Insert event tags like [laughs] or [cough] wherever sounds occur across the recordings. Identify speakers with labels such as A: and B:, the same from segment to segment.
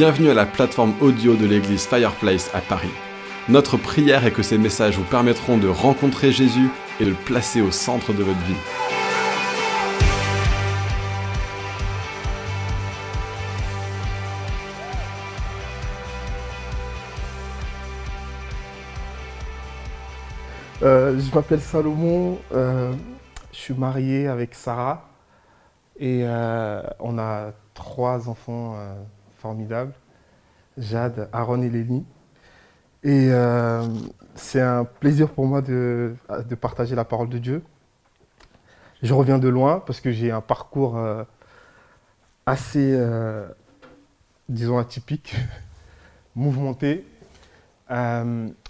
A: Bienvenue à la plateforme audio de l'église Fireplace à Paris. Notre prière est que ces messages vous permettront de rencontrer Jésus et de le placer au centre de votre vie.
B: Euh, je m'appelle Salomon, euh, je suis marié avec Sarah et euh, on a trois enfants formidables, Jade, Aaron et Lénie. Et euh, c'est un plaisir pour moi de, partager la parole de Dieu. Je reviens de loin parce que j'ai un parcours euh, assez, euh, disons, atypique, [laughs] mouvementé.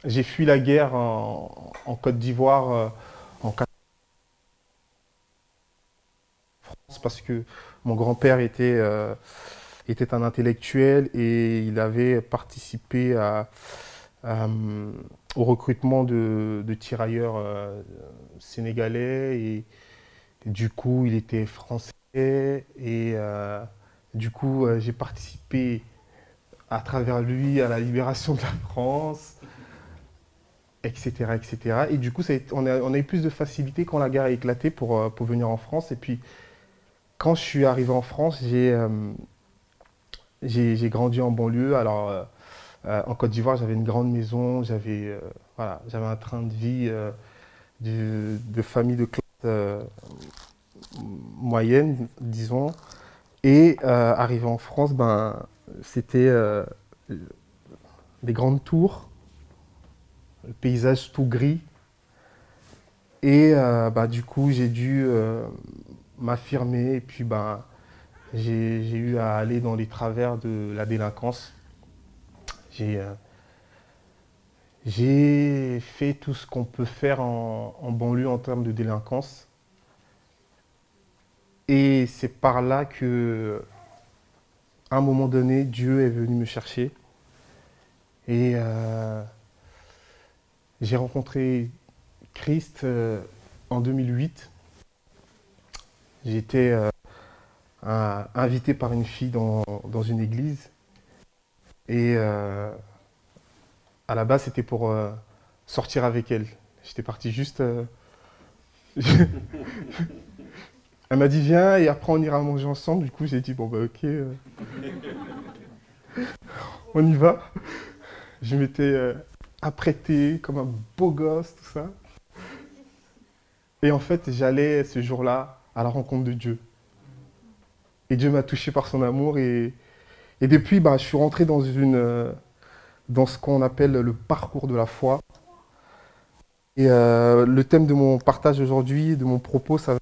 B: J'ai fui la guerre en, en Côte d'Ivoire en 4 France parce que mon grand-père était, était un intellectuel et il avait participé au recrutement de, de tirailleurs euh, sénégalais et, du coup il était français et euh, du coup euh, j'ai participé à travers lui à la libération de la France, etc. etc. Et du coup, on, a, eu plus de facilité quand la guerre a éclaté pour, pour venir en France. Et puis, quand je suis arrivé en France, j'ai j'ai grandi en banlieue. Alors, euh, euh, en Côte d'Ivoire, j'avais une grande maison, j'avais euh, voilà, un train de vie de, famille de classe moyenne, disons. Et arrivé en France, ben, c'était des grandes tours, le paysage tout gris. Et bah, du coup, j'ai dû m'affirmer et puis bah, j'ai eu à aller dans les travers de la délinquance. J'ai euh, fait tout ce qu'on peut faire en, en banlieue en termes de délinquance. Et c'est par là que, à un moment donné, Dieu est venu me chercher. Et euh, j'ai rencontré Christ euh, en 2008. J'étais invité par une fille dans, dans une église. Et euh, à la base, c'était pour euh, sortir avec elle. J'étais parti juste. euh, [laughs] Elle m'a dit viens et après on ira manger ensemble. Du coup j'ai dit bon bah ok, [laughs] on y va. Je m'étais apprêté comme un beau gosse, tout ça. Et en fait j'allais ce jour-là à la rencontre de Dieu. Et Dieu m'a touché par son amour et, et depuis bah, je suis rentré dans, une, euh, dans ce qu'on appelle le parcours de la foi. Et euh, le thème de mon partage aujourd'hui, de mon propos, ça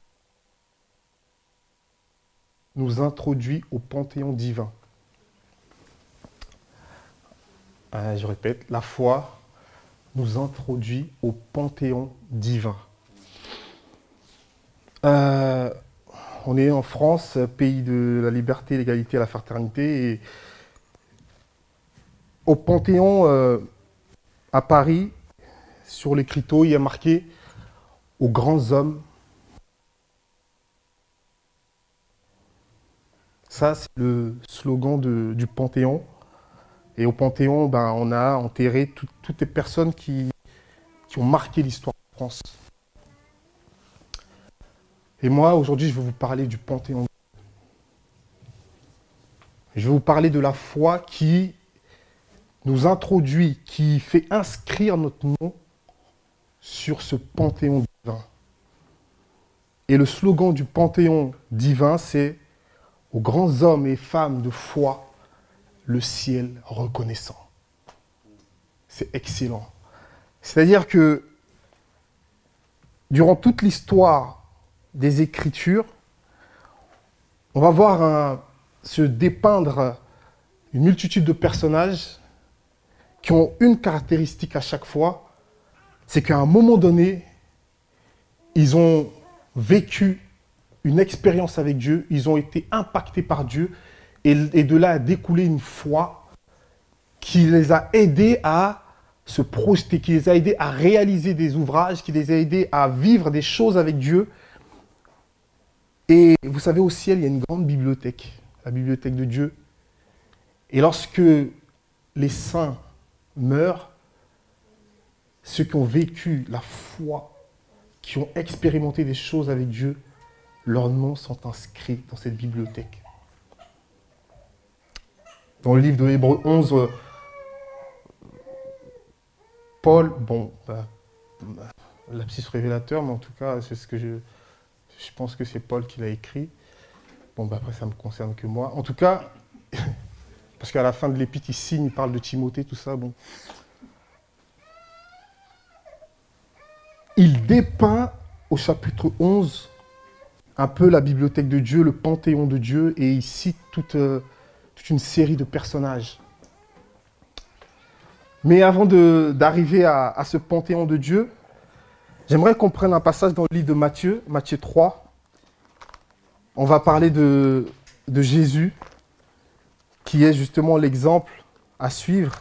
B: nous introduit au panthéon divin. Euh, je répète, la foi nous introduit au panthéon divin. On est en France, pays de la liberté, l'égalité et la fraternité. Au panthéon euh, à Paris, sur l'écriteau, il y a marqué aux grands hommes Ça, c'est le slogan du Panthéon. Et au Panthéon, ben, on a enterré tout- toutes les personnes qui ont marqué l'histoire de France. Et moi, aujourd'hui, je vais vous parler du Panthéon. Je vais vous parler de la foi qui nous introduit, qui fait inscrire notre nom sur ce Panthéon divin. Et le slogan du Panthéon divin, c'est aux grands hommes et femmes de foi, le ciel reconnaissant. C'est excellent. C'est-à-dire que durant toute l'histoire des Écritures, on va voir se dépeindre une multitude de personnages qui ont une caractéristique à chaque fois, c'est qu'à un moment donné, ils ont vécu une expérience avec Dieu, ils ont été impactés par Dieu, et, et de là a découlé une foi qui les a aidés à se projeter, qui les a aidés à réaliser des ouvrages, qui les a aidés à vivre des choses avec Dieu. Et vous savez, au ciel, il y a une grande bibliothèque, la bibliothèque de Dieu. Et lorsque les saints meurent, ceux qui ont vécu la foi, qui ont expérimenté des choses avec Dieu, leurs noms sont inscrits dans cette bibliothèque. Dans le livre de Hébreu 11, euh, Paul, bon, bah, bah, l'abscisse révélateur, mais en tout cas, c'est ce que je, je pense que c'est Paul qui l'a écrit. Bon, bah, après, ça ne me concerne que moi. En tout cas, [laughs] parce qu'à la fin de l'épître, il signe, il parle de Timothée, tout ça. Bon. Il dépeint au chapitre 11 un peu la bibliothèque de Dieu, le panthéon de Dieu, et il cite toute, euh, une série de personnages. Mais avant d'arriver à, ce panthéon de Dieu, j'aimerais qu'on prenne un passage dans le livre de Matthieu, Matthieu 3. On va parler de, de Jésus, qui est justement l'exemple à suivre.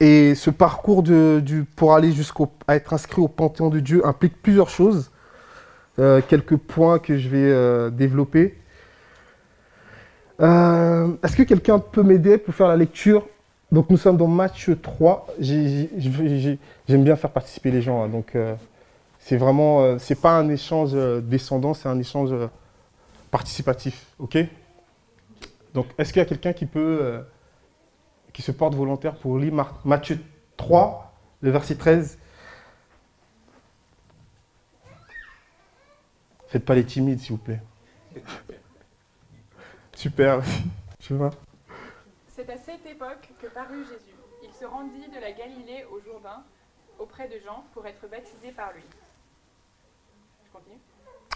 B: Et ce parcours de, du, pour aller jusqu'à être inscrit au Panthéon de Dieu implique plusieurs choses. Euh, quelques points que je vais euh, développer. Euh, Est-ce que quelqu'un peut m'aider pour faire la lecture? Donc nous sommes dans Matthieu 3. J'aime bien faire participer les gens. Hein. donc euh, c'est vraiment, c'est pas un échange descendant, c'est un échange participatif. Ok? Donc est-ce qu'il y a quelqu'un qui peut, qui se porte volontaire pour lire Matthieu 3, le verset 13 Faites pas les timides, s'il vous plaît. [laughs] Super. [laughs] Je vois?
C: C'est à cette époque que parut Jésus. Il se rendit de la Galilée au Jourdain, auprès de Jean, pour être baptisé par lui. Je continue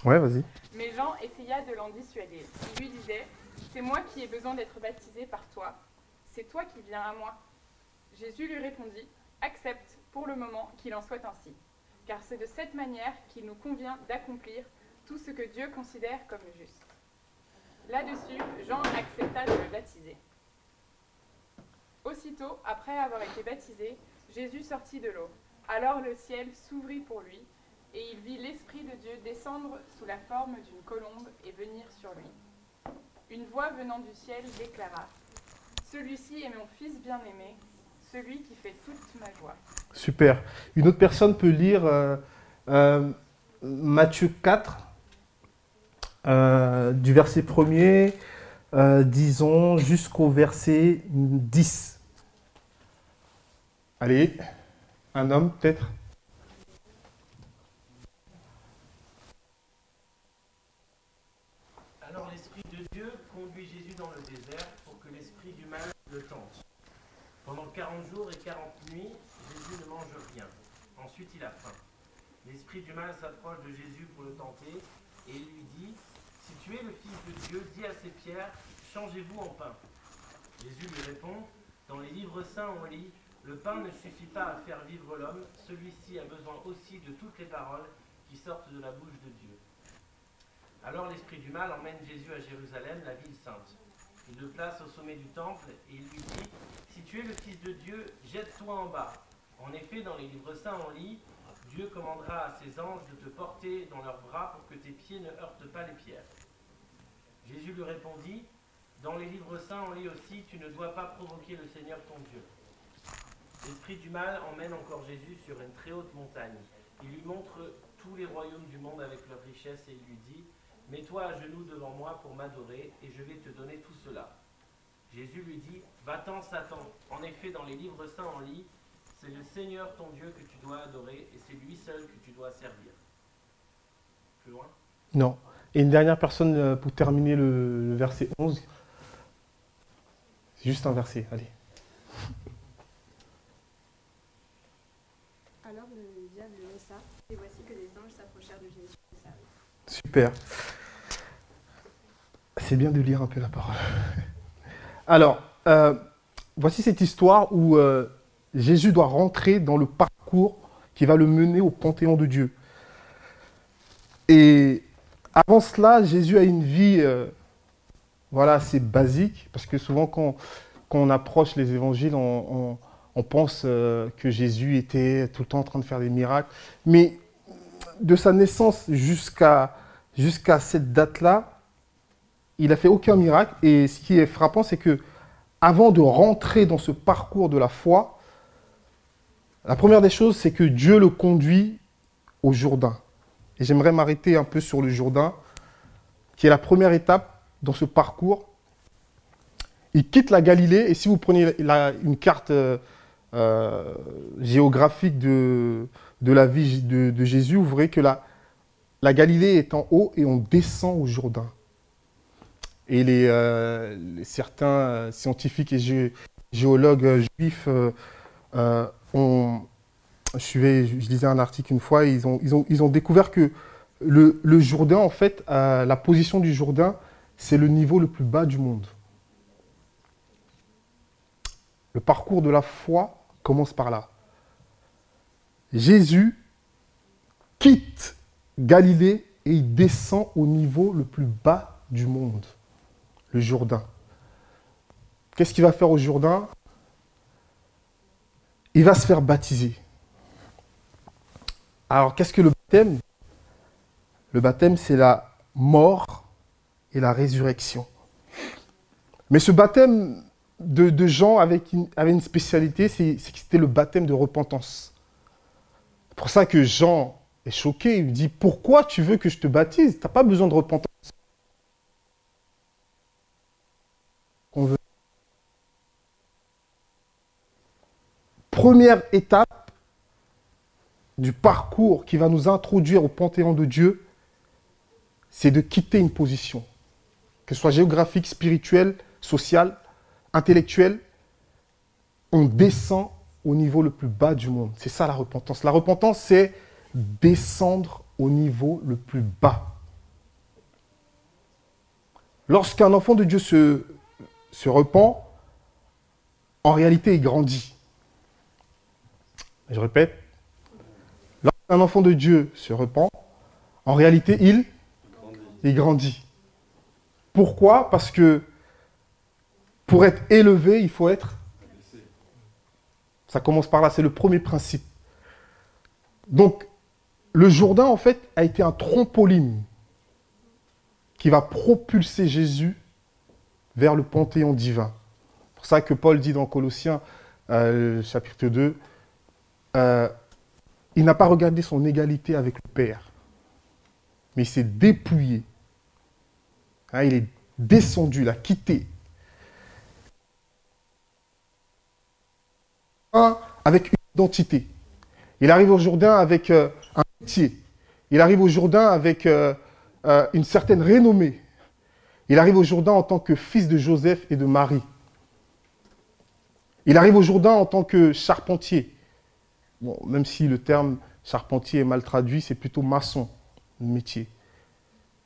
B: Ouais, vas-y.
C: Mais Jean essaya de l'en dissuader. Il lui disait C'est moi qui ai besoin d'être baptisé par toi. C'est toi qui viens à moi. Jésus lui répondit Accepte pour le moment qu'il en soit ainsi, car c'est de cette manière qu'il nous convient d'accomplir tout ce que Dieu considère comme juste. Là-dessus, Jean accepta de le baptiser. Aussitôt, après avoir été baptisé, Jésus sortit de l'eau. Alors le ciel s'ouvrit pour lui, et il vit l'Esprit de Dieu descendre sous la forme d'une colombe et venir sur lui. Une voix venant du ciel déclara Celui-ci est mon Fils bien-aimé, celui qui fait toute ma joie.
B: Super. Une autre personne peut lire euh, euh, Matthieu 4, euh, du verset 1er, euh, disons, jusqu'au verset 10. Allez, un homme peut-être
D: Alors l'Esprit de Dieu conduit Jésus dans le désert pour que l'Esprit du mal le tente. Pendant 40 jours et 40 nuits, Jésus ne mange rien. Ensuite il a faim. L'Esprit du mal s'approche de Jésus pour le tenter et lui dit tu es le Fils de Dieu, dis à ces pierres, changez-vous en pain. Jésus lui répond, dans les livres saints on lit, le pain ne suffit pas à faire vivre l'homme, celui-ci a besoin aussi de toutes les paroles qui sortent de la bouche de Dieu. Alors l'esprit du mal emmène Jésus à Jérusalem, la ville sainte. Il le place au sommet du temple et il lui dit, si tu es le Fils de Dieu, jette-toi en bas. En effet, dans les livres saints on lit, Dieu commandera à ses anges de te porter dans leurs bras pour que tes pieds ne heurtent pas les pierres. Jésus lui répondit, Dans les livres saints, on lit aussi, Tu ne dois pas provoquer le Seigneur ton Dieu. L'esprit du mal emmène encore Jésus sur une très haute montagne. Il lui montre tous les royaumes du monde avec leurs richesses et il lui dit, Mets-toi à genoux devant moi pour m'adorer et je vais te donner tout cela. Jésus lui dit, Va-t'en Satan. En effet, dans les livres saints, on lit, C'est le Seigneur ton Dieu que tu dois adorer et c'est lui seul que tu dois servir. Plus loin
B: Non. Et une dernière personne euh, pour terminer le, verset 11. C'est juste un verset, allez.
E: Alors le diable laissa, et voici que les anges s'approchèrent de Jésus.
B: Super. C'est bien de lire un peu la parole. Alors, euh, voici cette histoire où euh, Jésus doit rentrer dans le parcours qui va le mener au panthéon de Dieu. Et avant cela, Jésus a une vie euh, voilà, assez basique, parce que souvent quand, on approche les évangiles, on, pense euh, que Jésus était tout le temps en train de faire des miracles. Mais de sa naissance jusqu'à cette date-là, il a fait aucun miracle. Et ce qui est frappant, c'est que avant de rentrer dans ce parcours de la foi, la première des choses, c'est que Dieu le conduit au Jourdain. Et j'aimerais m'arrêter un peu sur le Jourdain, qui est la première étape dans ce parcours. Il quitte la Galilée, et si vous prenez une carte euh, euh, géographique de, de la vie de, Jésus, vous verrez que la, Galilée est en haut et on descend au Jourdain. Et euh, certains euh, scientifiques et gé- géologues euh, juifs ont, je, lisais un article une fois, ils ont, découvert que le, Jourdain, en fait, la position du Jourdain, c'est le niveau le plus bas du monde. Le parcours de la foi commence par là. Jésus quitte Galilée et il descend au niveau le plus bas du monde, le Jourdain. Qu'est-ce qu'il va faire au Jourdain? Il va se faire baptiser. Alors, qu'est-ce que le baptême? Le baptême, c'est la mort et la résurrection. Mais ce baptême de, Jean avec une, avait une spécialité, c'est que c'était le baptême de repentance. C'est pour ça que Jean est choqué. Il dit Pourquoi tu veux que je te baptise? Tu n'as pas besoin de repentance. Première étape du parcours qui va nous introduire au panthéon de Dieu, c'est de quitter une position, que ce soit géographique, spirituelle, sociale, intellectuelle. On descend au niveau le plus bas du monde. C'est ça la repentance. La repentance, c'est descendre au niveau le plus bas. Lorsqu'un enfant de Dieu se, se repent, en réalité, il grandit. Je répète, lorsqu'un enfant de Dieu se repent, en réalité, il, il grandit. Pourquoi? Parce que pour être élevé, il faut être... Ça commence par là, c'est le premier principe. Donc, le Jourdain, en fait, a été un trampoline qui va propulser Jésus vers le panthéon divin. C'est pour ça que Paul dit dans Colossiens, euh, chapitre 2, euh, il n'a pas regardé son égalité avec le Père, mais il s'est dépouillé. Hein, il est descendu, il a quitté. Avec une identité. Il arrive au Jourdain avec euh, un métier. Il arrive au Jourdain avec euh, euh, une certaine renommée. Il arrive au Jourdain en tant que fils de Joseph et de Marie. Il arrive au Jourdain en tant que charpentier. Bon, même si le terme charpentier est mal traduit, c'est plutôt maçon, le métier.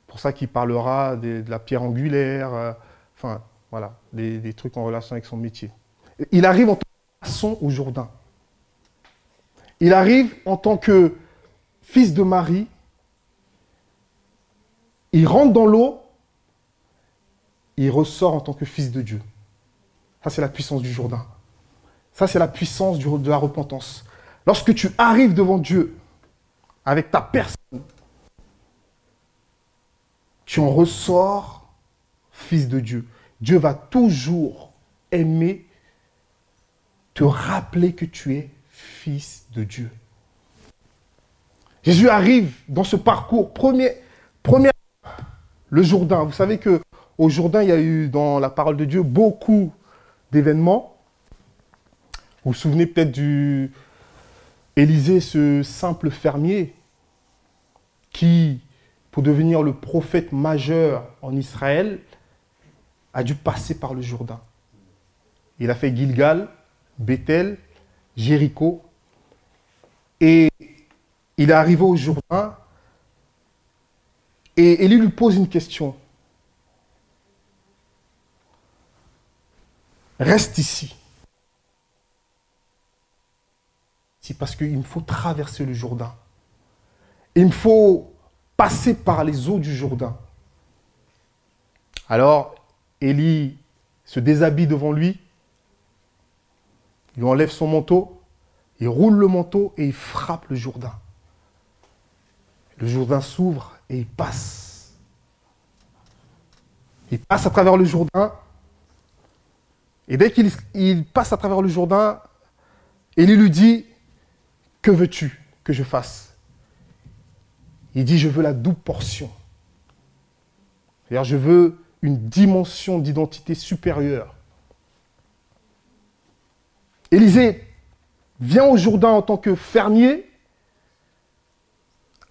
B: pour ça qu'il parlera de la pierre angulaire, enfin, voilà, des, des trucs en relation avec son métier. Il arrive en tant maçon au Jourdain. Il arrive en tant que fils de Marie. Il rentre dans l'eau. Il ressort en tant que fils de Dieu. Ça, c'est la puissance du Jourdain. Ça, c'est la puissance de la repentance. Lorsque tu arrives devant Dieu avec ta personne, tu en ressors fils de Dieu. Dieu va toujours aimer te rappeler que tu es fils de Dieu. Jésus arrive dans ce parcours, premier, première le Jourdain. Vous savez que au Jourdain, il y a eu dans la parole de Dieu beaucoup d'événements. Vous vous souvenez peut-être du Élisée, ce simple fermier qui, pour devenir le prophète majeur en Israël, a dû passer par le Jourdain. Il a fait Gilgal, Bethel, Jéricho, et il est arrivé au Jourdain, et Élie lui pose une question. Reste ici. C'est parce qu'il me faut traverser le Jourdain. Il me faut passer par les eaux du Jourdain. Alors, Élie se déshabille devant lui, il lui enlève son manteau, il roule le manteau et il frappe le Jourdain. Le Jourdain s'ouvre et il passe. Il passe à travers le Jourdain. Et dès qu'il il passe à travers le Jourdain, Élie lui dit, que veux-tu que je fasse? Il dit, je veux la double portion. C'est-à-dire, je veux une dimension d'identité supérieure. Élisée vient au Jourdain en tant que fermier,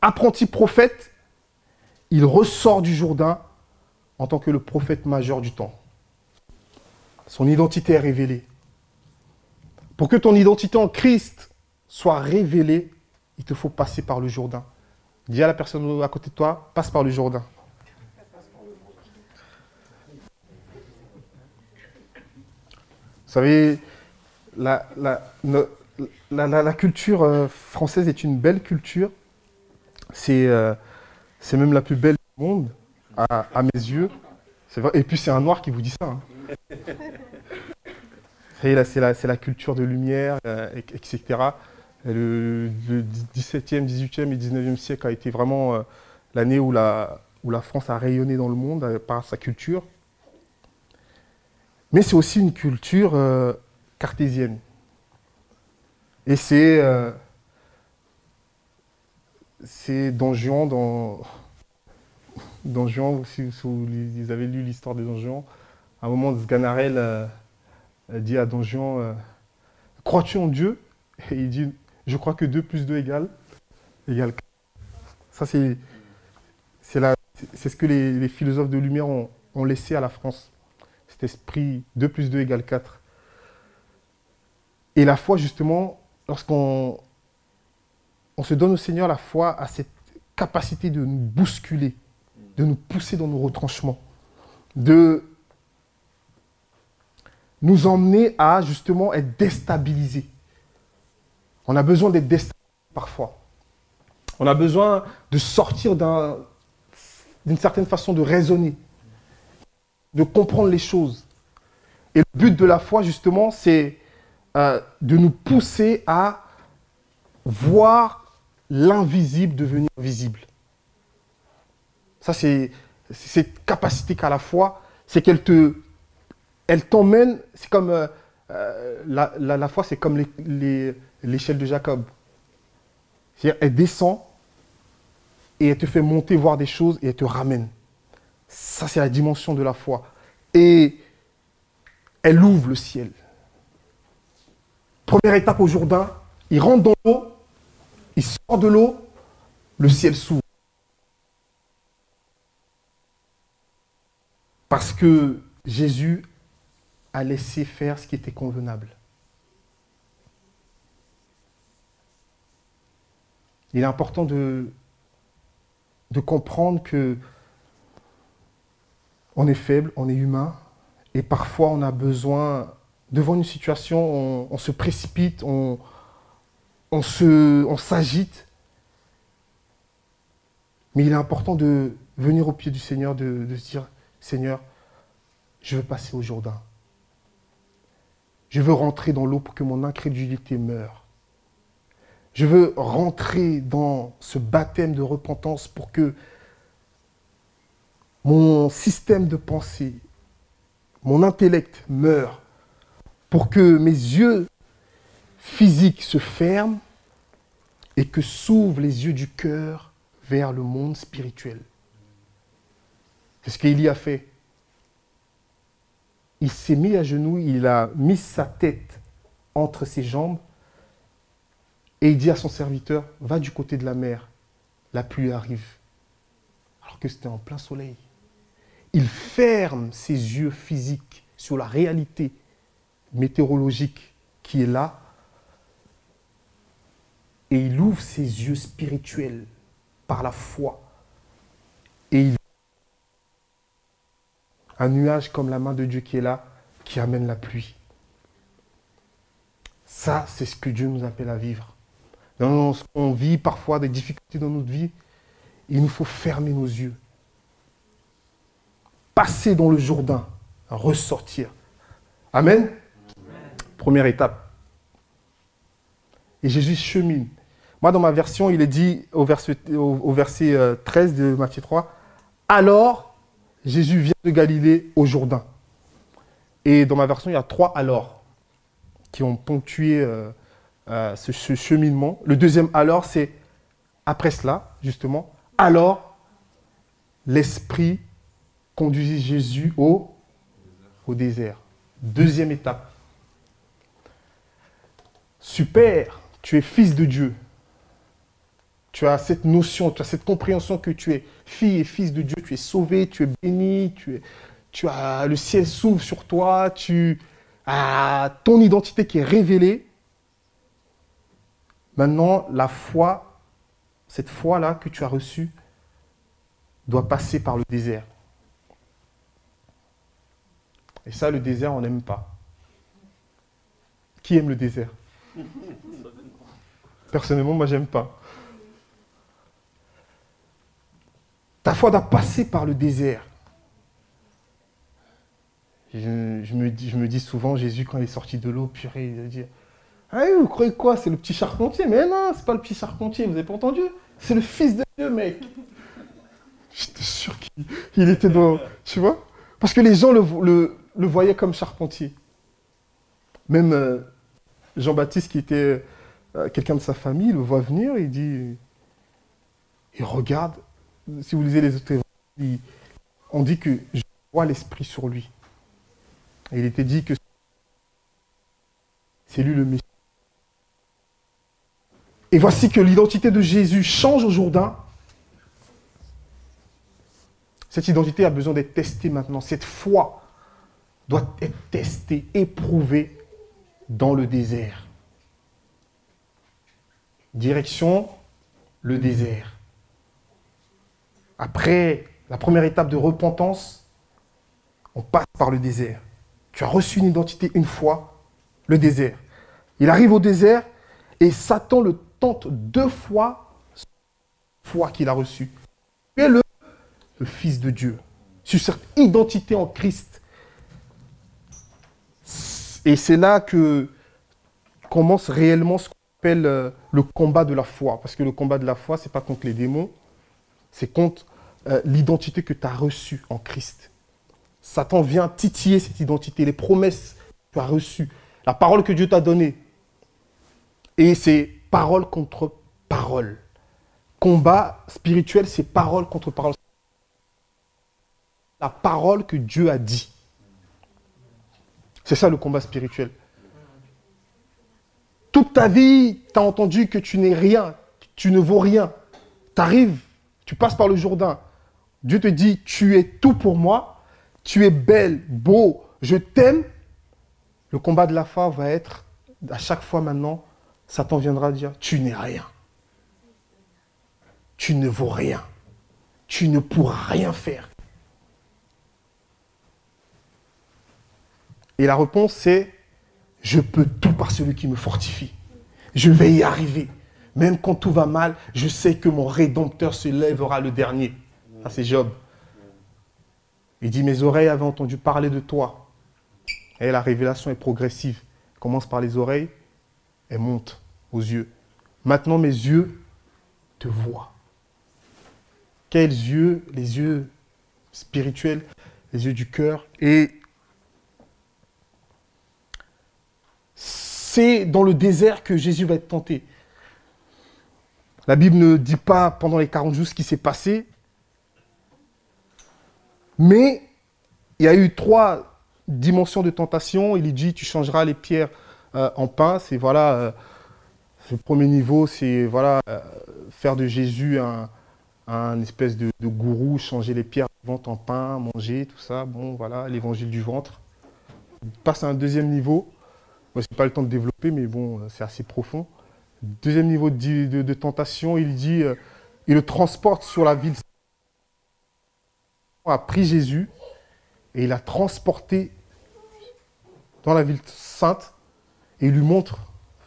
B: apprenti prophète, il ressort du Jourdain en tant que le prophète majeur du temps. Son identité est révélée. Pour que ton identité en Christ soit révélée, il te faut passer par le Jourdain. Dis à la personne à côté de toi, passe par le Jourdain. Vous savez, la, la, culture euh, française est une belle culture. Euh, c'est même la plus belle du monde, à, mes yeux. Vrai. Et puis c'est un noir qui vous dit ça. Hein. [laughs] c'est la, la, culture de lumière, euh, etc. Le, 17e, 18e et 19e siècle a été vraiment l'année où la, où la France a rayonné dans le monde par sa culture. Mais c'est aussi une culture cartésienne. Et c'est. Euh, Don Juan dans. Don Juan, si, vous avez lu l'histoire de Don Juan, à un moment, Sganarelle euh, dit à Don Juan euh, Crois-tu en Dieu? Et il dit Je crois que 2 plus 2 égale, égale 4. Ça, c'est, ce que les, philosophes de lumière ont laissé à la France. Cet esprit 2 plus 2 égale 4. Et la foi, justement, lorsqu'on on se donne au Seigneur, la foi a cette capacité de nous bousculer, de nous pousser dans nos retranchements, de nous emmener à justement être déstabilisés. On a besoin d'être déstabilisés parfois. On a besoin de sortir d'une certaine façon de raisonner, de comprendre les choses. Et le but de la foi, justement, c'est euh, de nous pousser à voir l'invisible devenir visible. Ça, c'est cette capacité qu'a la foi, c'est qu'elle te, elle t'emmène, c'est comme euh, euh, la, la, foi, c'est comme l'échelle de Jacob. C'est-à-dire, elle descend et elle te fait monter voir des choses et elle te ramène. Ça, c'est la dimension de la foi. Et elle ouvre le ciel. Première étape au Jourdain, il rentre dans l'eau, il sort de l'eau, le ciel s'ouvre. Parce que Jésus a laissé faire ce qui était convenable. Il est important de, de comprendre que on est faible, on est humain, et parfois on a besoin devant une situation, on, se précipite, on, s'agite. Mais il est important de venir au pied du Seigneur, de, de se dire, Seigneur, je veux passer au Jourdain. Je veux rentrer dans l'eau pour que mon incrédulité meure. Je veux rentrer dans ce baptême de repentance pour que mon système de pensée, mon intellect meure pour que mes yeux physiques se ferment et que s'ouvrent les yeux du cœur vers le monde spirituel. C'est ce qu'Élie a fait. Il s'est mis à genoux, il a mis sa tête entre ses jambes et il dit à son serviteur, va du côté de la mer, la pluie arrive. Alors que c'était en plein soleil. Il ferme ses yeux physiques sur la réalité météorologique qui est là, et il ouvre ses yeux spirituels par la foi. Et il un nuage comme la main de Dieu qui est là, qui amène la pluie. Ça, c'est ce que Dieu nous appelle à vivre. Dans vit parfois, des difficultés dans notre vie, il nous faut fermer nos yeux. Passer dans le Jourdain, ressortir. Amen. Première étape. Et Jésus chemine. Moi, dans ma version, il est dit au verset, au, verset 13 euh, de Matthieu 3, alors Jésus vient de Galilée au Jourdain. Et dans ma version, il y a trois alors qui ont ponctué euh, euh, ce, cheminement. Le deuxième alors, c'est après cela, justement. Alors, l'Esprit conduisit Jésus au désert. Deuxième étape. Super, tu es fils de Dieu. Tu as cette notion, tu as cette compréhension que tu es fille et fils de Dieu, tu es sauvé, tu es béni, tu, as le ciel s'ouvre sur toi, tu as ton identité qui est révélée. Maintenant, la foi, cette foi-là que tu as reçue, doit passer par le désert. Et ça, le désert, on n'aime pas. Qui aime le désert? Personnellement, moi, j'aime pas. Ta foi doit passer par le désert. Je, me, dis, souvent, Jésus, quand il est sorti de l'eau, purée, il a dit Ah, vous croyez quoi? C'est le petit charpentier Mais non, c'est pas le petit charpentier, vous avez pas entendu? C'est le fils de Dieu, mec. J'étais sûr qu'il était dans. Tu vois? Parce que les gens le, le, voyaient comme charpentier. Même euh, Jean-Baptiste, qui était euh, quelqu'un de sa famille, le voit venir, il dit. Il regarde, si vous lisez les autres on dit que je vois l'esprit sur lui. Et il était dit que c'est lui le Messie. Et voici que l'identité de Jésus change au Jourdain. Cette identité a besoin d'être testée maintenant. Cette foi doit être testée, éprouvée dans le désert. Direction le désert. Après la première étape de repentance, on passe par le désert. Tu as reçu une identité une fois, le désert. Il arrive au désert et Satan le tente deux fois, fois qu'il a reçu. Tu es le, le Fils de Dieu. Sur cette identité en Christ. Et c'est là que commence réellement ce qu'on appelle euh, le combat de la foi. Parce que le combat de la foi, ce n'est pas contre les démons, c'est contre euh, l'identité que tu as reçue en Christ. Satan vient titiller cette identité, les promesses que tu as reçues, la parole que Dieu t'a donnée. Et c'est parole contre parole. Combat spirituel, c'est parole contre parole. La parole que Dieu a dit. C'est ça le combat spirituel. Toute ta vie, tu as entendu que tu n'es rien, tu ne vaux rien. Tu arrives, tu passes par le Jourdain, Dieu te dit, tu es tout pour moi, tu es belle, beau, je t'aime. Le combat de la foi va être, à chaque fois maintenant, Satan viendra dire, tu n'es rien. Tu ne vaux rien. Tu ne pourras rien faire. Et la réponse c'est, je peux tout par celui qui me fortifie. Je vais y arriver. Même quand tout va mal, je sais que mon Rédempteur se lèvera le dernier. Ça, c'est Job. Il dit, mes oreilles avaient entendu parler de toi. Et la révélation est progressive. Elle commence par les oreilles, elle monte aux yeux. Maintenant, mes yeux te voient. Quels yeux? Les yeux spirituels, les yeux du cœur. C'est dans le désert que Jésus va être tenté. La Bible ne dit pas pendant les 40 jours ce qui s'est passé, mais il y a eu trois dimensions de tentation. Il dit, tu changeras les pierres euh, en pain. C'est voilà, euh, le premier niveau, c'est voilà, euh, faire de Jésus un, espèce de, gourou, changer les pierres en pain, manger, tout ça. Bon, voilà, l'évangile du ventre. Il passe à un deuxième niveau. Moi, ce n'est pas le temps de développer, mais bon, c'est assez profond. Deuxième niveau de, tentation, il dit, il le transporte sur la ville a pris Jésus et il a transporté dans la ville sainte et il lui montre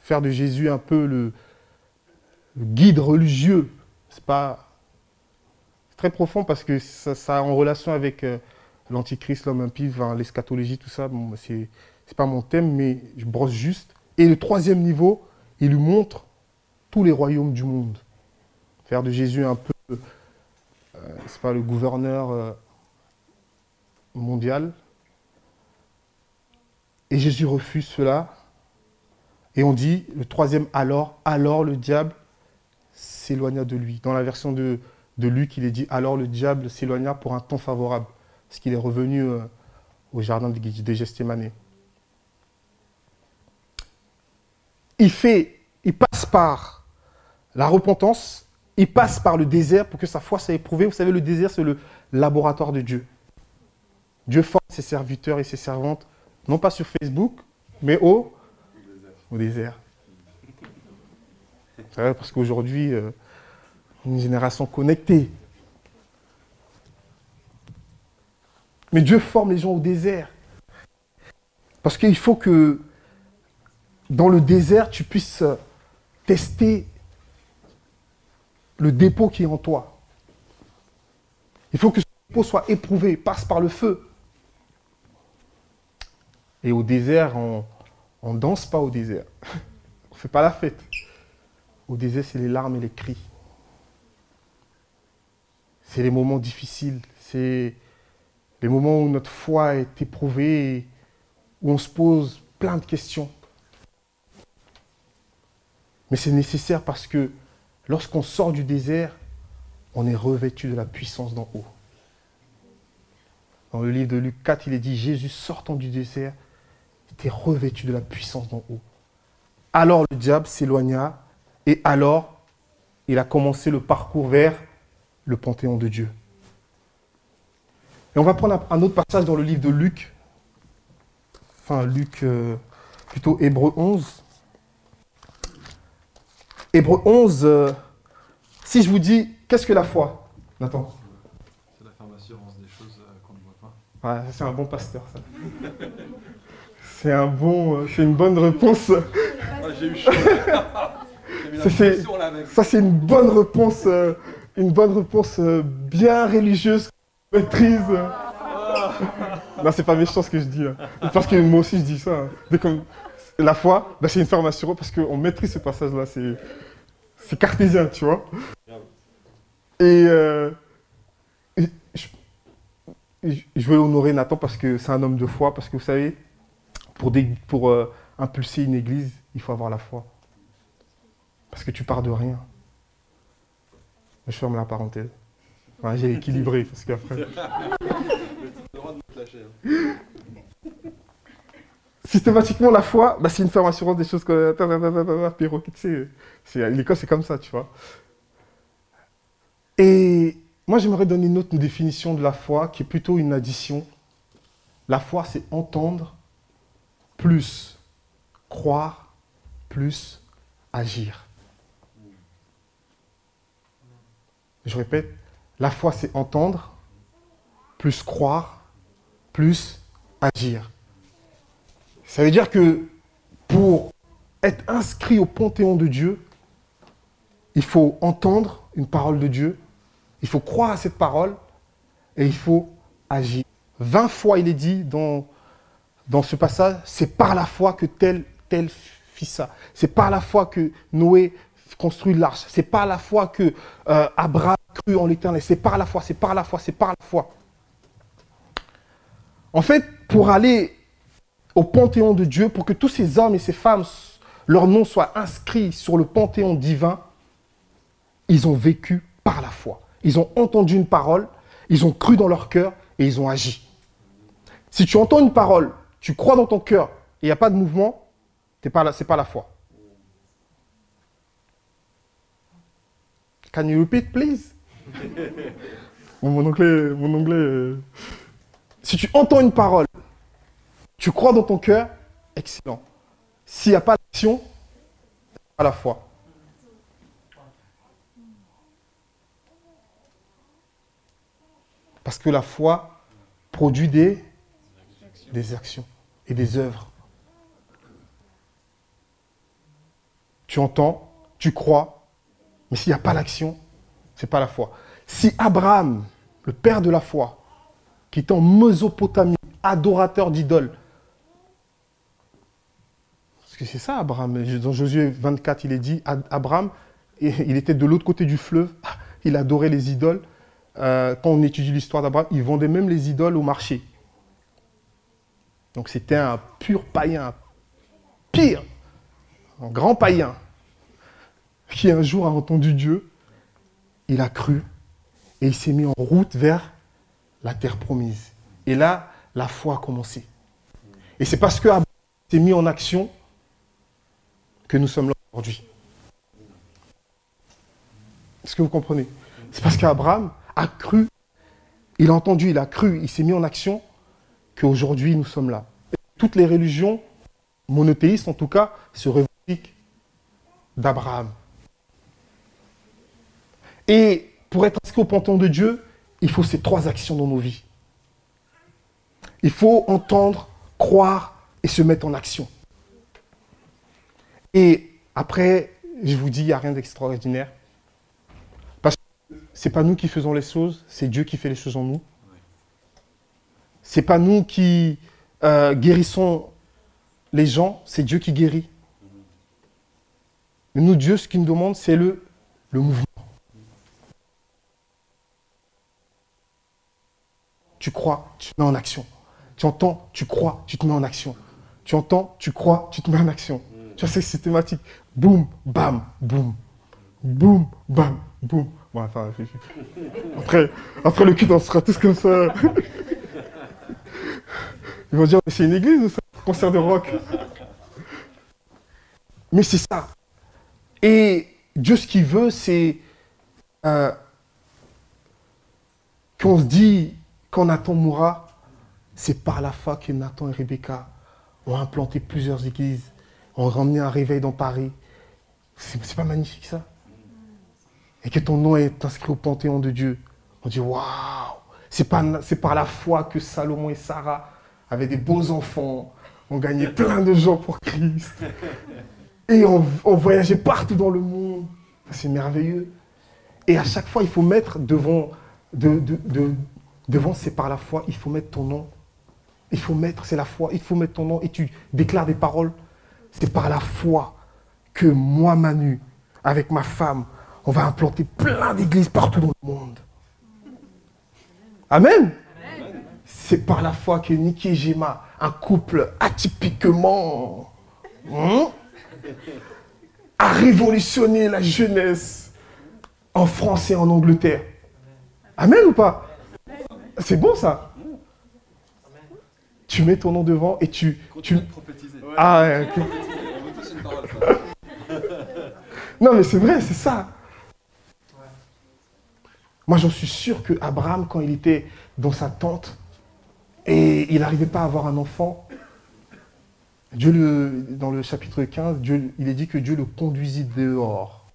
B: faire de Jésus un peu le, guide religieux. C'est pas très profond parce que ça, ça en relation avec euh, l'antichrist, l'homme impie, l'eschatologie, tout ça. Bon, c'est pas mon thème, mais je brosse juste. Et le troisième niveau, il lui montre tous les royaumes du monde. Faire de Jésus un peu, euh, c'est pas le gouverneur. Euh, mondiale. Et Jésus refuse cela. Et on dit, le troisième alors, alors le diable s'éloigna de lui. Dans la version de, de Luc, il est dit, alors le diable s'éloigna pour un temps favorable, parce qu'il est revenu euh, au jardin de, de. Il fait, il passe par la repentance, il passe par le désert pour que sa foi soit éprouvée. Vous savez, le désert, c'est le laboratoire de Dieu. Dieu forme ses serviteurs et ses servantes, non pas sur Facebook, mais au, au désert. Parce qu'aujourd'hui, euh, une génération connectée. Mais Dieu forme les gens au désert. Parce qu'il faut que dans le désert, tu puisses tester le dépôt qui est en toi. Il faut que ce dépôt soit éprouvé, passe par le feu. Et au désert, on ne danse pas au désert. [laughs] On ne fait pas la fête. Au désert, c'est les larmes et les cris. C'est les moments difficiles. C'est les moments où notre foi est éprouvée, où on se pose plein de questions. Mais c'est nécessaire parce que lorsqu'on sort du désert, on est revêtu de la puissance d'en haut. Dans le livre de Luc 4, il est dit Jésus sortant du désert était revêtu de la puissance d'en haut. Alors le diable s'éloigna et alors il a commencé le parcours vers le panthéon de Dieu. Et on va prendre un autre passage dans le livre de Luc, enfin Luc, euh, plutôt Hébreu 11. Hébreu 11, euh, si je vous dis, qu'est-ce que la foi? Nathan
A: C'est la ferme assurance des choses euh, qu'on ne voit pas.
B: Ouais, c'est un bon pasteur, ça. c'est un bon, c'est une bonne réponse.
A: Ah, j'ai eu [laughs] chaud.
B: ça, c'est une bonne réponse, une bonne réponse bien religieuse, maîtrise. Non, c'est pas méchant ce que je dis. Parce que moi aussi, je dis ça. Hein. La foi, bah, c'est une formation parce qu'on maîtrise ce passage-là. C'est cartésien, tu vois. Et euh, je, je, veux honorer Nathan parce que c'est un homme de foi. Parce que vous savez, pour, pour euh, impulser une église, il faut avoir la foi. Parce que tu pars de rien. Je ferme la parenthèse. J'ai équilibré parce qu'après. [laughs] [laughs] Systématiquement, la foi, bah, c'est une ferme assurance des choses que. Tu sais, l'école, c'est comme ça, tu vois. Et moi, j'aimerais donner une autre définition de la foi qui est plutôt une addition. La foi, c'est entendre plus croire plus agir. Je répète, la foi, c'est entendre plus croire plus agir. Ça veut dire que pour être inscrit au panthéon de Dieu, il faut entendre une parole de Dieu, il faut croire à cette parole et il faut agir. Vingt fois il est dit dans, dans ce passage, c'est par la foi que tel, tel fit ça. C'est par la foi que Noé construit l'arche. C'est par la foi que euh, Abraham crut en l'éternel. C'est par la foi, c'est par la foi, c'est par la foi. En fait, pour aller au panthéon de Dieu, pour que tous ces hommes et ces femmes, leurs noms soient inscrits sur le panthéon divin, ils ont vécu par la foi. Ils ont entendu une parole, ils ont cru dans leur cœur et ils ont agi. Si tu entends une parole, tu crois dans ton cœur et il n'y a pas de mouvement, ce n'est pas la foi. Can you repeat, please? [laughs] mon anglais, mon anglais. Si tu entends une parole, tu crois dans ton cœur, excellent. S'il n'y a pas d'action, pas la foi. Parce que la foi produit des, des actions et des œuvres. Tu entends, tu crois, mais s'il n'y a pas l'action, ce n'est pas la foi. Si Abraham, le père de la foi, qui est en Mésopotamie, adorateur d'idoles. Parce que c'est ça, Abraham. Dans Josué 24, il est dit, Abraham, [laughs] il était de l'autre côté du fleuve, [laughs] il adorait les idoles. Euh, quand on étudie l'histoire d'Abraham, il vendait même les idoles au marché. Donc c'était un pur païen, pire, un grand païen, qui un jour a entendu Dieu, il a cru, et il s'est mis en route vers la terre promise. Et là, la foi a commencé. Et c'est parce que Abraham s'est mis en action que nous sommes là aujourd'hui. Est-ce que vous comprenez? C'est parce qu'Abraham a cru, il a entendu, il a cru, il s'est mis en action qu'aujourd'hui nous sommes là. toutes les religions monothéistes, en tout cas, se revendiquent d'Abraham. Et pour être inscrit au panthéon de Dieu, il faut ces trois actions dans nos vies. Il faut entendre, croire et se mettre en action. Et après, je vous dis, il n'y a rien d'extraordinaire. Parce que ce n'est pas nous qui faisons les choses, c'est Dieu qui fait les choses en nous. Ce n'est pas nous qui euh, guérissons les gens, c'est Dieu qui guérit. Mais nous, Dieu, ce qu'il nous demande, c'est le, le mouvement. Tu crois, tu te mets en action. Tu entends, tu crois, tu te mets en action. Tu entends, tu crois, tu te mets en action. Tu vois, c'est systématique. Boum, bam, boum. Boum, bam, boum. Bon, enfin, après, après le cul, on sera tous comme ça. Ils vont dire, c'est une église ou un concert de rock? Mais c'est ça. Et Dieu, ce qu'il veut, c'est euh, qu'on se dit, quand Nathan mourra, c'est par la foi que Nathan et Rebecca ont implanté plusieurs églises, ont ramené un réveil dans Paris. C'est pas magnifique ça? Et que ton nom est inscrit au panthéon de Dieu. On dit waouh C'est par la foi que Salomon et Sarah avaient des beaux enfants, ont gagné plein de gens pour Christ. Et on, voyageait partout dans le monde. C'est merveilleux. Et à chaque fois, il faut mettre devant, devant c'est par la foi, il faut mettre ton nom il faut mettre, c'est la foi, il faut mettre ton nom et tu déclares des paroles. C'est par la foi que moi, Manu, avec ma femme, on va implanter plein d'églises partout dans le monde. Amen. C'est par la foi que Niki et Gemma, un couple atypiquement, hein, a révolutionné la jeunesse en France et en Angleterre. Amen ou pas? C'est bon ça? Tu mets ton nom devant et tu. tu... Ah ouais, ok. [laughs] non, mais c'est vrai, c'est ça. Moi, j'en suis sûr que Abraham, quand il était dans sa tente et il n'arrivait pas à avoir un enfant, Dieu le, dans le chapitre 15, Dieu, il est dit que Dieu le conduisit dehors.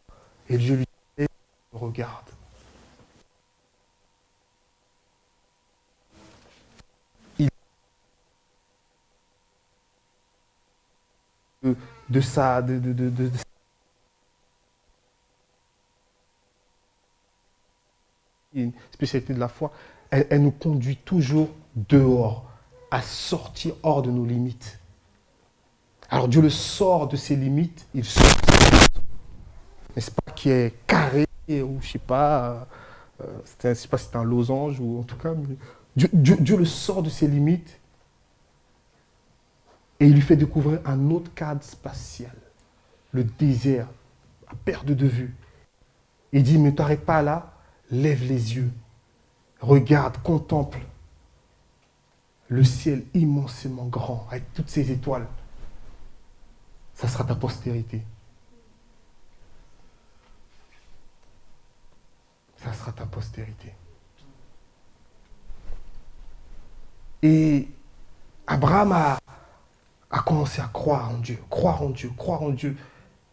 B: Et Dieu lui dit, regarde. De, sa, de, de, une spécialité de la foi, elle, nous conduit toujours dehors, à sortir hors de nos limites. Alors Dieu le sort de ses limites, il sort, n'est-ce pas, qui est carré, ou je sais pas, euh, je sais pas si c'est un losange, ou en tout cas, Dieu, Dieu le sort de ses limites et il lui fait découvrir un autre cadre spatial, le désert, à perte de vue. Il dit, ne t'arrête pas là, lève les yeux, regarde, contemple le ciel immensément grand, avec toutes ses étoiles. Ça sera ta postérité. Ça sera ta postérité. Et Abraham a, a commencé à croire en Dieu, croire en Dieu, croire en Dieu.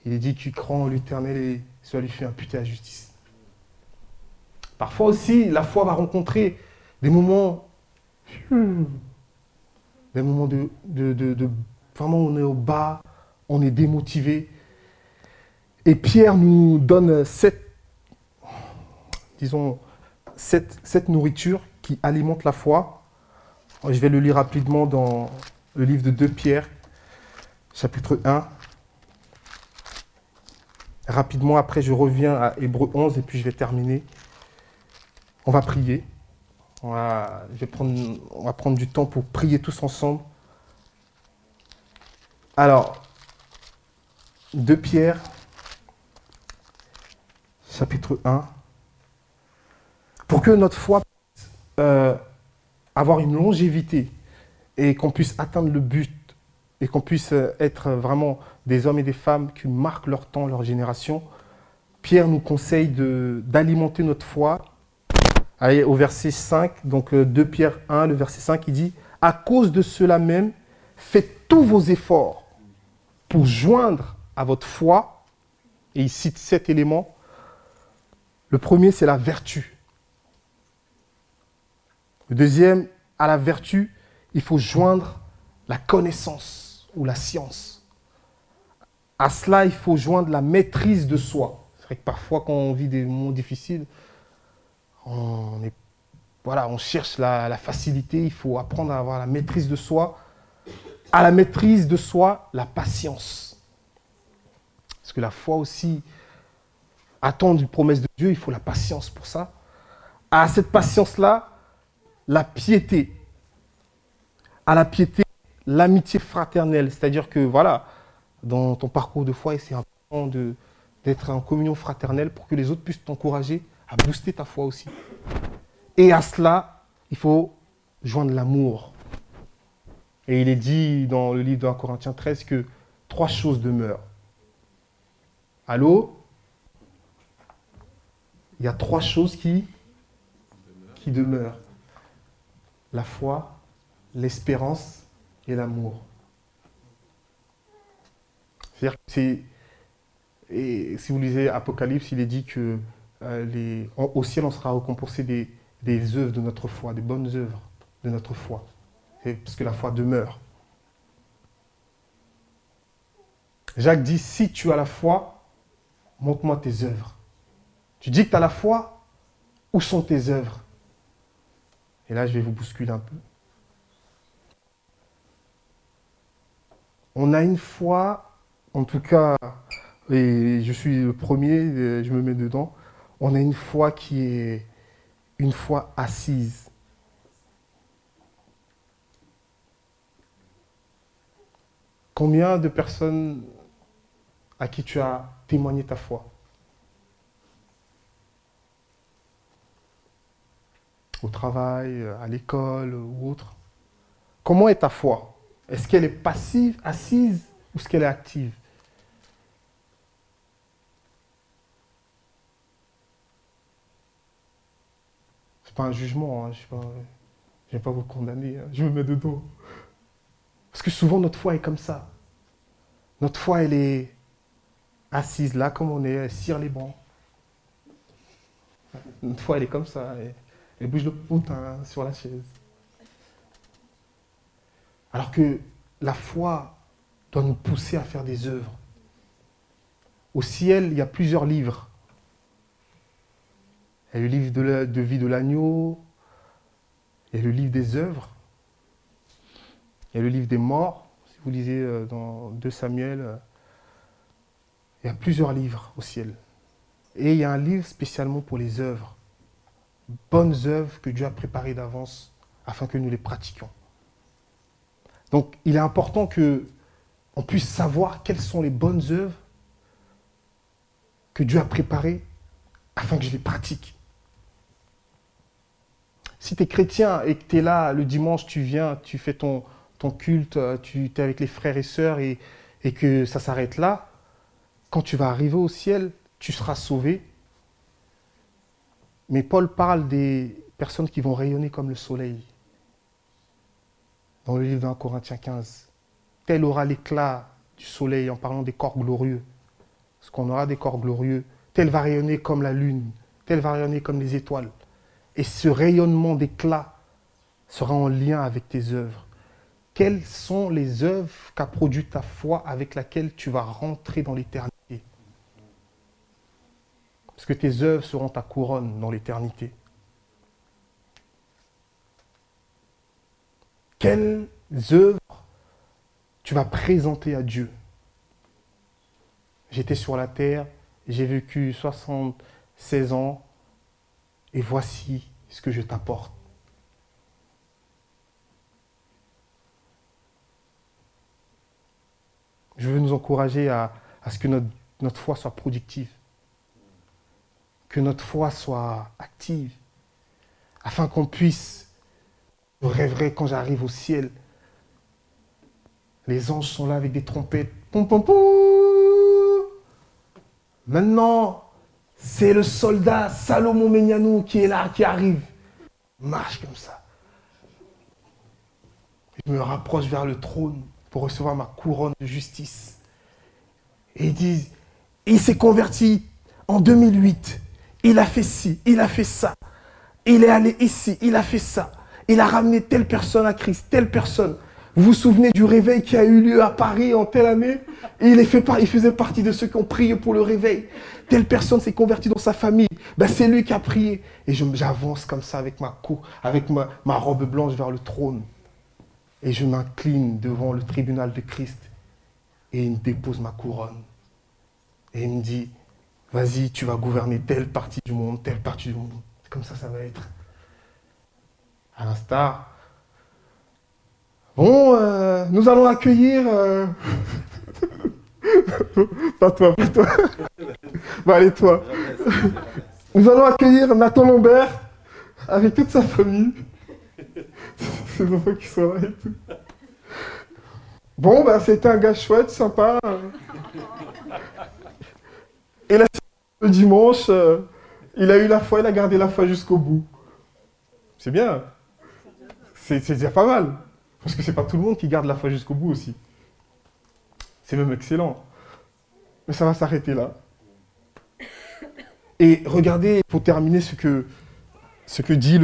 B: Il est dit tu crois en l'éternel et soit lui fait imputer la justice. Parfois aussi, la foi va rencontrer des moments, hmm, des moments de, de, vraiment on est au bas, on est démotivé. Et Pierre nous donne cette, disons, cette, cette nourriture qui alimente la foi. Je vais le lire rapidement dans le livre de 2 Pierre, chapitre 1. Rapidement, après, je reviens à Hébreu 11 et puis je vais terminer. On va prier. On va, prendre du temps pour prier tous ensemble Alors, 2 Pierre, chapitre 1. Pour que notre foi puisse euh, avoir une longévité et qu'on puisse atteindre le but et qu'on puisse euh, être vraiment des hommes et des femmes qui marquent leur temps, leur génération, Pierre nous conseille d'alimenter notre foi. Allez, au verset 5, donc euh, 2 Pierre 1, le verset 5, il dit À cause de cela même, faites tous vos efforts pour joindre à votre foi, et il cite sept éléments. Le premier, c'est la vertu. Le deuxième, à la vertu, il faut joindre la connaissance ou la science. À cela, il faut joindre la maîtrise de soi. C'est vrai que parfois, quand on vit des moments difficiles, on, voilà, on cherche la, la facilité. Il faut apprendre à avoir la maîtrise de soi. À la maîtrise de soi, la patience. Parce que la foi aussi attend une promesse de Dieu, il faut la patience pour ça. À cette patience-là, la piété. À la piété, l'amitié fraternelle. C'est-à-dire que, voilà, dans ton parcours de foi, c'est important d'être en communion fraternelle pour que les autres puissent t'encourager à booster ta foi aussi. Et à cela, il faut joindre l'amour. Et il est dit dans le livre de 1 Corinthiens 13 que trois choses demeurent. Allô? Il y a trois choses qui, qui demeurent. La foi, l'espérance et l'amour. C'est-à-dire que. Et si vous lisez Apocalypse, il est dit que euh, au ciel, on sera récompensé des, des œuvres de notre foi, des bonnes œuvres de notre foi. Parce que la foi demeure. Jacques dit, si tu as la foi, montre-moi tes œuvres. Tu dis que tu as la foi, où sont tes œuvres? Et là, je vais vous bousculer un peu. On a une foi, en tout cas, et je suis le premier, je me mets dedans, on a une foi qui est une foi assise. Combien de personnes à qui tu as témoigné ta foi? Au travail, à l'école ou autre. Comment est ta foi? Est-ce qu'elle est passive, assise ou est-ce qu'elle est active? C'est pas un jugement, hein, je ne vais pas vous condamner, hein, je me mets dedans. Parce que souvent notre foi est comme ça. Notre foi, elle est assise là comme on est, elle cire les bancs. Notre foi, elle est comme ça, elle, elle bouge le poutin sur la chaise. Alors que la foi doit nous pousser à faire des œuvres. Au ciel, il y a plusieurs livres. Il y a le livre de, vie de l'agneau, il y a le livre des œuvres, il y a le livre des morts. Si vous lisez euh, dans 2 Samuel, euh, il y a plusieurs livres au ciel. Et il y a un livre spécialement pour les œuvres. Bonnes œuvres que Dieu a préparées d'avance afin que nous les pratiquions. Donc il est important que on puisse savoir quelles sont les bonnes œuvres que Dieu a préparées afin que je les pratique. Si tu es chrétien et que tu es là le dimanche, tu viens, tu fais ton, culte, euh, tu es avec les frères et sœurs et que ça s'arrête là, quand tu vas arriver au ciel, tu seras sauvé. Mais Paul parle des personnes qui vont rayonner comme le soleil. Dans le livre d'un Corinthiens 15. Tel aura l'éclat du soleil en parlant des corps glorieux. Parce qu'on aura des corps glorieux. Tel va rayonner comme la lune. Tel va rayonner comme les étoiles. Et ce rayonnement d'éclat sera en lien avec tes œuvres. Quelles sont les œuvres qu'a produit ta foi avec laquelle tu vas rentrer dans l'éternité? Parce que tes œuvres seront ta couronne dans l'éternité. Quelles œuvres tu vas présenter à Dieu? J'étais sur la terre, j'ai vécu 76 ans, et voici ce que je t'apporte. je veux nous encourager à, ce que notre foi soit productive, que notre foi soit active, afin qu'on puisse, je rêverai quand j'arrive au ciel, les anges sont là avec des trompettes, pom pom pom. Maintenant, c'est le soldat Salomon Megnanou qui est là, qui arrive, marche comme ça. Je me rapproche vers le trône pour recevoir ma couronne de justice. Et ils disent, il s'est converti en 2008. Il a fait ci, il a fait ça. Il est allé ici, il a fait ça. Il a ramené telle personne à Christ, telle personne. Vous vous souvenez du réveil qui a eu lieu à Paris en telle année? Il, faisait partie de ceux qui ont prié pour le réveil. Telle personne s'est convertie dans sa famille. Ben, c'est lui qui a prié. Et j'avance comme ça avec ma cou, avec ma, robe blanche vers le trône. Et je m'incline devant le tribunal de Christ. Et il me dépose ma couronne. Et il me dit, vas-y, tu vas gouverner telle partie du monde, telle partie du monde. Comme ça ça va être. À l'instar. Bon, euh, nous allons accueillir... euh, [laughs] pas toi, pas toi. Bon, allez, toi. Nous allons accueillir Nathan Lambert avec toute sa famille. [laughs] Ses enfants qui sont là et tout. Bon, bah, c'était un gars chouette, sympa. Et là, le dimanche, euh, il a eu la foi, il a gardé la foi jusqu'au bout. C'est bien. C'est déjà pas mal. Parce que c'est pas tout le monde qui garde la foi jusqu'au bout aussi. C'est même excellent. Mais ça va s'arrêter là. Et regardez, pour terminer, ce que, dit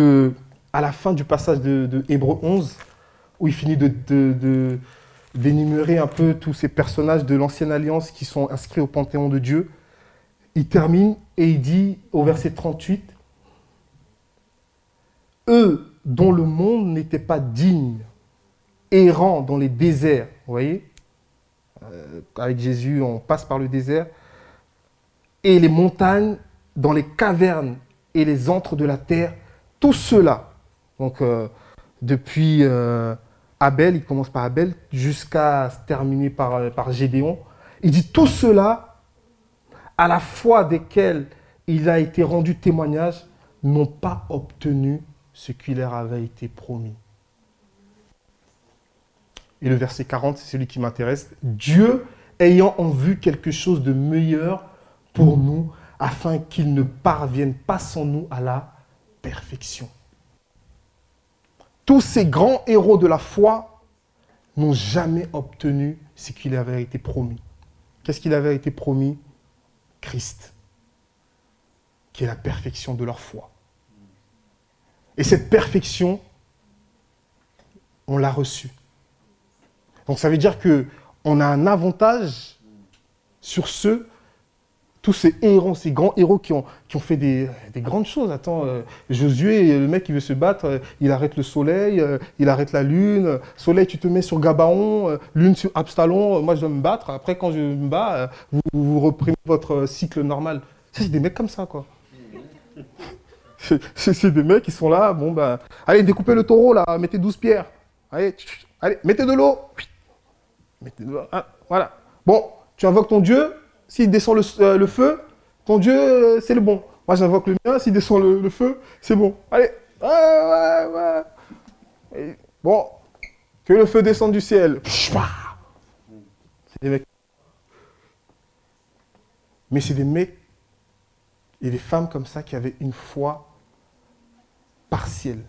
B: à la fin du passage de, Hébreu 11, où il finit de- d'énumérer un peu tous ces personnages de l'ancienne alliance qui sont inscrits au Panthéon de Dieu. Il termine et il dit au verset 38, Eux dont le monde n'était pas digne, errant dans les déserts, vous voyez Euh, Avec Jésus, on passe par le désert, et les montagnes, dans les cavernes et les antres de la terre, tout cela, donc euh, depuis euh, Abel, il commence par Abel, jusqu'à se terminer par, Gédéon, il dit tout cela, à la foi desquels il a été rendu témoignage, n'ont pas obtenu ce qui leur avait été promis. Et le verset 40, c'est celui qui m'intéresse. Dieu ayant en vue quelque chose de meilleur pour nous, afin qu'il ne parvienne pas sans nous à la perfection. Tous ces grands héros de la foi n'ont jamais obtenu ce qui leur avait été promis. Qu'est-ce qui leur avait été promis? Christ, qui est la perfection de leur foi. Et cette perfection, on l'a reçue. Donc ça veut dire que on a un avantage sur ceux, tous ces héros, ces grands héros qui ont, fait des, des grandes choses. Attends, euh, Josué, le mec qui veut se battre, euh, il arrête le soleil, euh, il arrête la lune. Soleil, tu te mets sur Gabaon, lune sur Absalon, moi je dois me battre. Après, quand je me bats, vous, vous reprenez votre cycle normal. C'est des mecs comme ça, quoi. [laughs] C'est des mecs qui sont là, bon ben, allez, découpez le taureau là, mettez 12 pierres. Allez, allez, mettez de l'eau. Hein, voilà. Bon, tu invoques ton Dieu, s'il descend le, euh, feu, ton Dieu, euh, c'est le bon. Moi, j'invoque le mien, s'il descend le, feu, c'est bon. Allez, bon, que le feu descende du ciel. C'est des mecs. Mais c'est des mecs et des femmes comme ça qui avaient une foi partielle,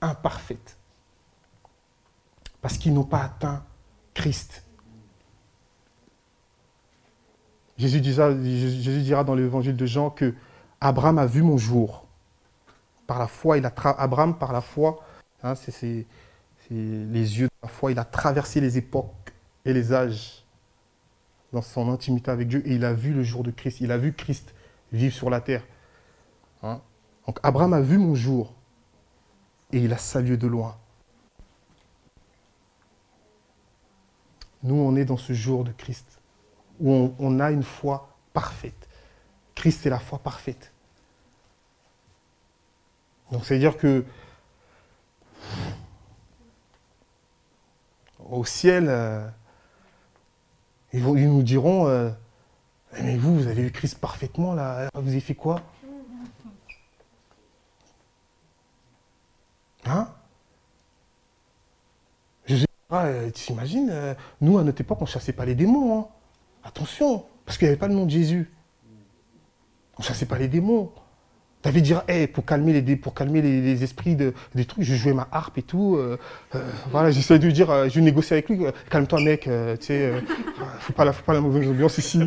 B: imparfaite. Parce qu'ils n'ont pas atteint Christ. Jésus dira, dans l'évangile de Jean que Abraham a vu mon jour. Par la foi, Abraham, par la foi, hein, c'est les yeux de la foi, il a traversé les époques et les âges dans son intimité avec Dieu et il a vu le jour de Christ. Il a vu Christ vivre sur la terre. Hein. Donc Abraham a vu mon jour et il a salué de loin. Nous, on est dans ce jour de Christ où on, a une foi parfaite. Christ est la foi parfaite. Donc, c'est-à-dire que au ciel, euh, Ils, nous diront, euh, mais vous, vous avez eu Christ parfaitement, là, vous avez fait quoi? Hein Jésus dira, euh, tu t'imagines, euh, nous, à notre époque, on ne chassait pas les démons. hein. Attention, parce qu'il n'y avait pas le nom de Jésus. On ne chassait pas les démons. David dira, hey, pour calmer les, pour calmer les, esprits de, des trucs, je jouais ma harpe et tout. euh, voilà, j'essaie de lui dire, euh, je négocie avec lui. Calme-toi, mec, tu sais, [laughs] faut pas la, faut pas la mauvaise ambiance ici.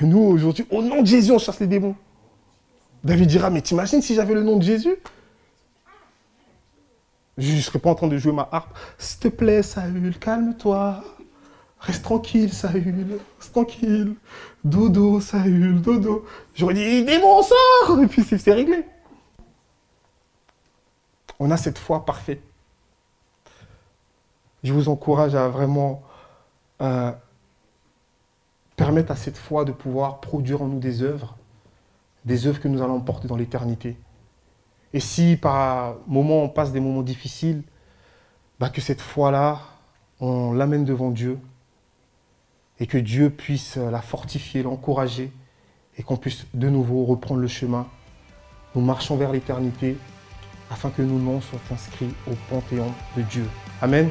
B: Nous, aujourd'hui, au nom de Jésus, on chasse les démons. David dira, mais t'imagines si j'avais le nom de Jésus? Je ne serais pas en train de jouer ma harpe. S'il te plaît, Saül, calme-toi. Reste tranquille, Saül. Reste tranquille. Dodo, Saül, dodo. J'aurais dit, démon, sort Et puis c'est réglé. On a cette foi parfaite. Je vous encourage à vraiment euh, permettre à cette foi de pouvoir produire en nous des œuvres, des œuvres que nous allons porter dans l'éternité. Et si par moment on passe des moments difficiles, bah, que cette foi-là, on l'amène devant Dieu et que Dieu puisse la fortifier, l'encourager et qu'on puisse de nouveau reprendre le chemin. Nous marchons vers l'éternité afin que nos noms soient inscrits au panthéon de Dieu. Amen.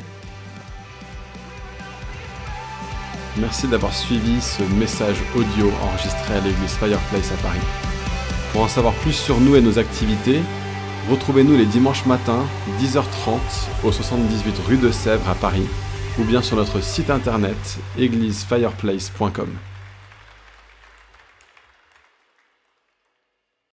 A: Merci d'avoir suivi ce message audio enregistré à l'église Fireplace à Paris. Pour en savoir plus sur nous et nos activités, retrouvez-nous les dimanches matins, 10h30, au 78 rue de Sèvres à Paris, ou bien sur notre site internet églisefireplace.com.